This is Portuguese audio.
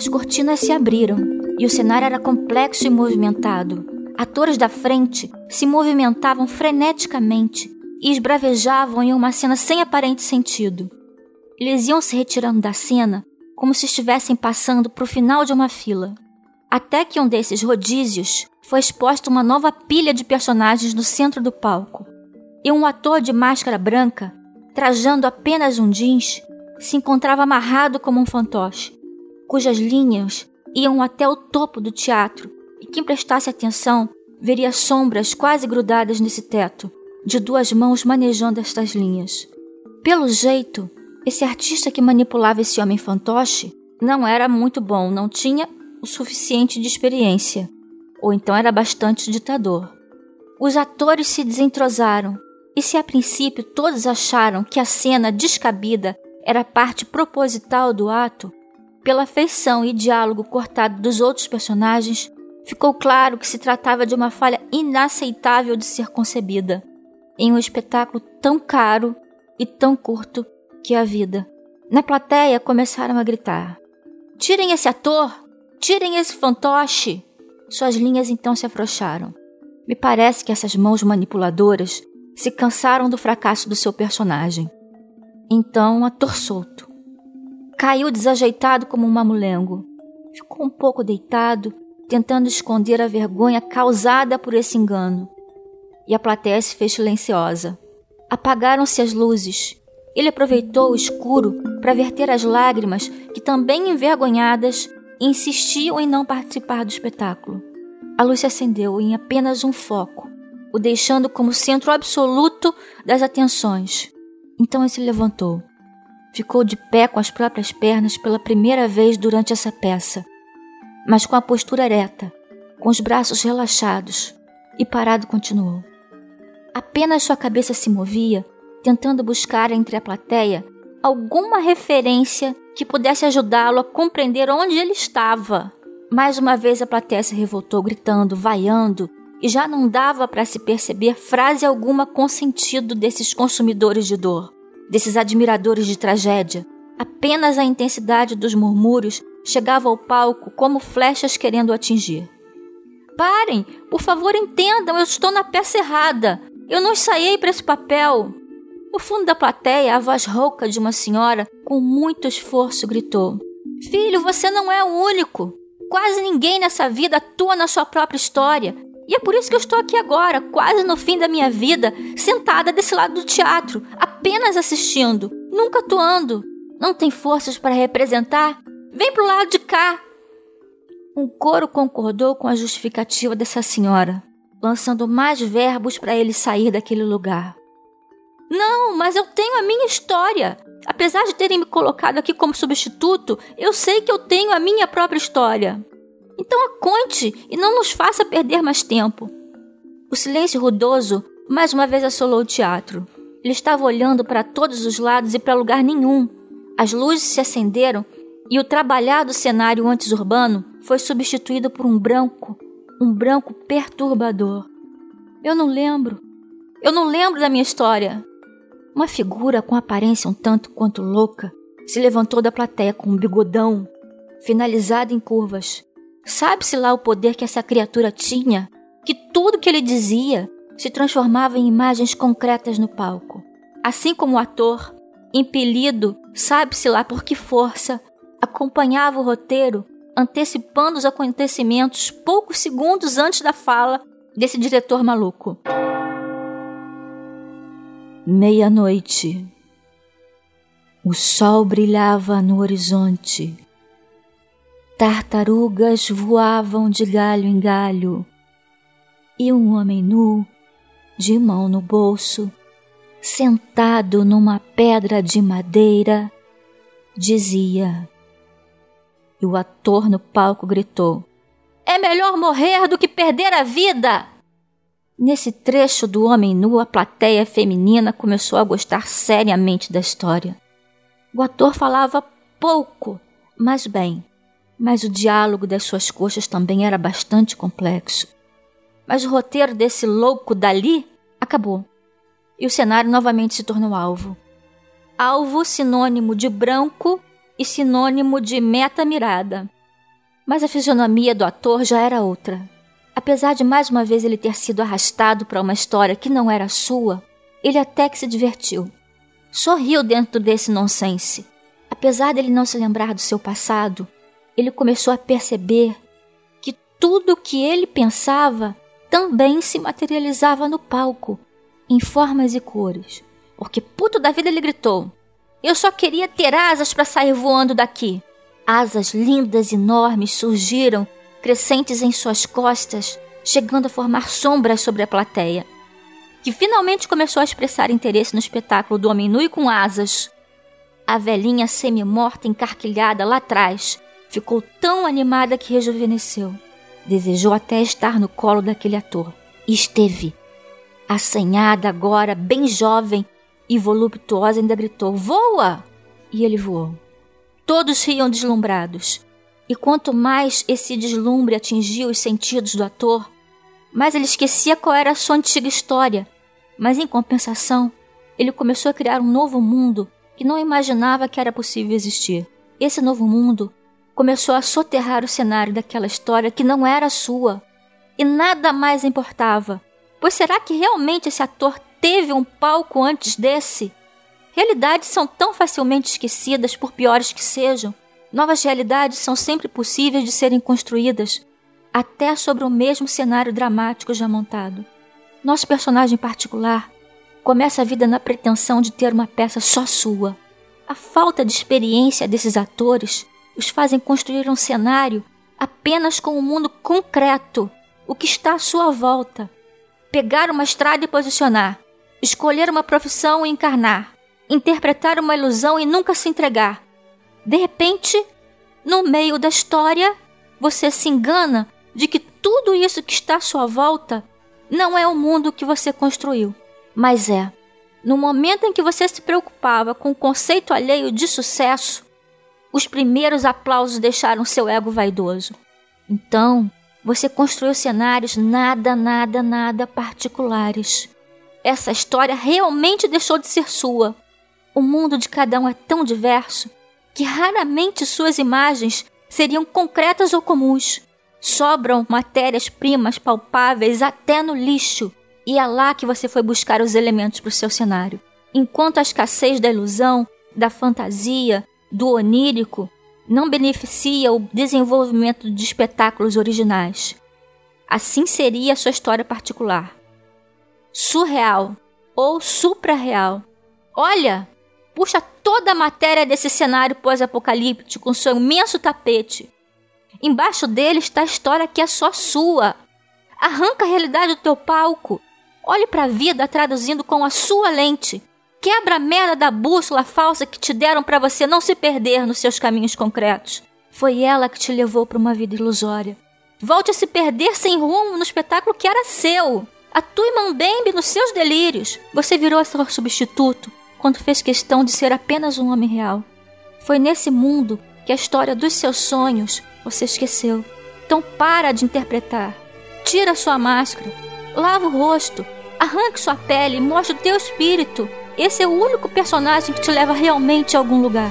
As cortinas se abriram e o cenário era complexo e movimentado. Atores da frente se movimentavam freneticamente e esbravejavam em uma cena sem aparente sentido. Eles iam se retirando da cena como se estivessem passando para o final de uma fila. Até que um desses rodízios foi exposta uma nova pilha de personagens no centro do palco. E um ator de máscara branca, trajando apenas um jeans, se encontrava amarrado como um fantoche, cujas linhas iam até o topo do teatro, e quem prestasse atenção veria sombras quase grudadas nesse teto, de duas mãos manejando estas linhas. Pelo jeito, esse artista que manipulava esse homem fantoche não era muito bom, não tinha o suficiente de experiência, ou então era bastante ditador. Os atores se desentrosaram, e se a princípio todos acharam que a cena descabida era parte proposital do ato, pela feição e diálogo cortado dos outros personagens, ficou claro que se tratava de uma falha inaceitável de ser concebida em um espetáculo tão caro e tão curto que a vida. Na plateia começaram a gritar: Tirem esse ator! Tirem esse fantoche! Suas linhas então se afrouxaram. Me parece que essas mãos manipuladoras se cansaram do fracasso do seu personagem. Então, ator solto. Caiu desajeitado como um mamulengo. Ficou um pouco deitado, tentando esconder a vergonha causada por esse engano. E a plateia se fez silenciosa. Apagaram-se as luzes ele aproveitou o escuro para verter as lágrimas que, também envergonhadas, insistiam em não participar do espetáculo. A luz se acendeu em apenas um foco, o deixando como centro absoluto das atenções. Então ele se levantou. Ficou de pé com as próprias pernas pela primeira vez durante essa peça, mas com a postura ereta, com os braços relaxados, e parado continuou. Apenas sua cabeça se movia tentando buscar entre a plateia alguma referência que pudesse ajudá-lo a compreender onde ele estava. Mais uma vez a plateia se revoltou, gritando, vaiando, e já não dava para se perceber frase alguma com sentido desses consumidores de dor, desses admiradores de tragédia. Apenas a intensidade dos murmúrios chegava ao palco como flechas querendo atingir. Parem! Por favor, entendam, eu estou na peça errada. Eu não ensaiei para esse papel. No fundo da plateia, a voz rouca de uma senhora, com muito esforço, gritou: Filho, você não é o único. Quase ninguém nessa vida atua na sua própria história. E é por isso que eu estou aqui agora, quase no fim da minha vida, sentada desse lado do teatro, apenas assistindo, nunca atuando. Não tem forças para representar? Vem pro lado de cá. Um coro concordou com a justificativa dessa senhora, lançando mais verbos para ele sair daquele lugar. Não, mas eu tenho a minha história. Apesar de terem me colocado aqui como substituto, eu sei que eu tenho a minha própria história. Então aconte e não nos faça perder mais tempo. O silêncio rudoso mais uma vez assolou o teatro. Ele estava olhando para todos os lados e para lugar nenhum. As luzes se acenderam e o trabalhado cenário antes urbano foi substituído por um branco, um branco perturbador. Eu não lembro. Eu não lembro da minha história. Uma figura com aparência um tanto quanto louca se levantou da plateia com um bigodão, finalizado em curvas. Sabe-se lá o poder que essa criatura tinha? Que tudo que ele dizia se transformava em imagens concretas no palco. Assim como o ator, impelido, sabe-se lá por que força, acompanhava o roteiro, antecipando os acontecimentos poucos segundos antes da fala desse diretor maluco. Meia-noite. O sol brilhava no horizonte. Tartarugas voavam de galho em galho. E um homem nu, de mão no bolso, sentado numa pedra de madeira, dizia. E o ator no palco gritou: É melhor morrer do que perder a vida! Nesse trecho do homem nu, a plateia feminina começou a gostar seriamente da história. O ator falava pouco, mas bem, mas o diálogo das suas coxas também era bastante complexo. Mas o roteiro desse louco dali acabou, e o cenário novamente se tornou alvo. Alvo sinônimo de branco e sinônimo de meta mirada. Mas a fisionomia do ator já era outra. Apesar de mais uma vez ele ter sido arrastado para uma história que não era sua, ele até que se divertiu. Sorriu dentro desse nonsense. Apesar dele não se lembrar do seu passado, ele começou a perceber que tudo o que ele pensava também se materializava no palco, em formas e cores. Porque puto da vida ele gritou: Eu só queria ter asas para sair voando daqui. Asas lindas, enormes surgiram, crescentes em suas costas, chegando a formar sombras sobre a plateia, que finalmente começou a expressar interesse no espetáculo do homem nu e com asas. A velhinha semi-morta encarquilhada lá atrás ficou tão animada que rejuvenesceu. Desejou até estar no colo daquele ator. E esteve. Assanhada agora, bem jovem e voluptuosa, ainda gritou: Voa! E ele voou. Todos riam deslumbrados. E quanto mais esse deslumbre atingia os sentidos do ator, mais ele esquecia qual era a sua antiga história. Mas em compensação, ele começou a criar um novo mundo que não imaginava que era possível existir. Esse novo mundo começou a soterrar o cenário daquela história que não era sua. E nada mais importava. Pois será que realmente esse ator teve um palco antes desse? Realidades são tão facilmente esquecidas, por piores que sejam. Novas realidades são sempre possíveis de serem construídas, até sobre o mesmo cenário dramático já montado. Nosso personagem particular começa a vida na pretensão de ter uma peça só sua. A falta de experiência desses atores os fazem construir um cenário apenas com o um mundo concreto, o que está à sua volta. Pegar uma estrada e posicionar, escolher uma profissão e encarnar, interpretar uma ilusão e nunca se entregar. De repente, no meio da história, você se engana de que tudo isso que está à sua volta não é o mundo que você construiu, mas é. No momento em que você se preocupava com o conceito alheio de sucesso, os primeiros aplausos deixaram seu ego vaidoso. Então, você construiu cenários nada, nada, nada particulares. Essa história realmente deixou de ser sua. O mundo de cada um é tão diverso que raramente suas imagens seriam concretas ou comuns. Sobram matérias-primas palpáveis até no lixo, e é lá que você foi buscar os elementos para o seu cenário. Enquanto a escassez da ilusão, da fantasia, do onírico não beneficia o desenvolvimento de espetáculos originais. Assim seria a sua história particular. Surreal ou suprarreal. Olha, puxa toda a matéria desse cenário pós-apocalíptico com seu imenso tapete. Embaixo dele está a história que é só sua. Arranca a realidade do teu palco. Olhe para a vida traduzindo com a sua lente. Quebra a merda da bússola falsa que te deram para você não se perder nos seus caminhos concretos. Foi ela que te levou para uma vida ilusória. Volte a se perder sem rumo no espetáculo que era seu. Atue mambembe nos seus delírios. Você virou seu substituto quando fez questão de ser apenas um homem real. Foi nesse mundo que a história dos seus sonhos você esqueceu. Então para de interpretar. Tira sua máscara. Lava o rosto. Arranque sua pele e mostre o teu espírito. Esse é o único personagem que te leva realmente a algum lugar.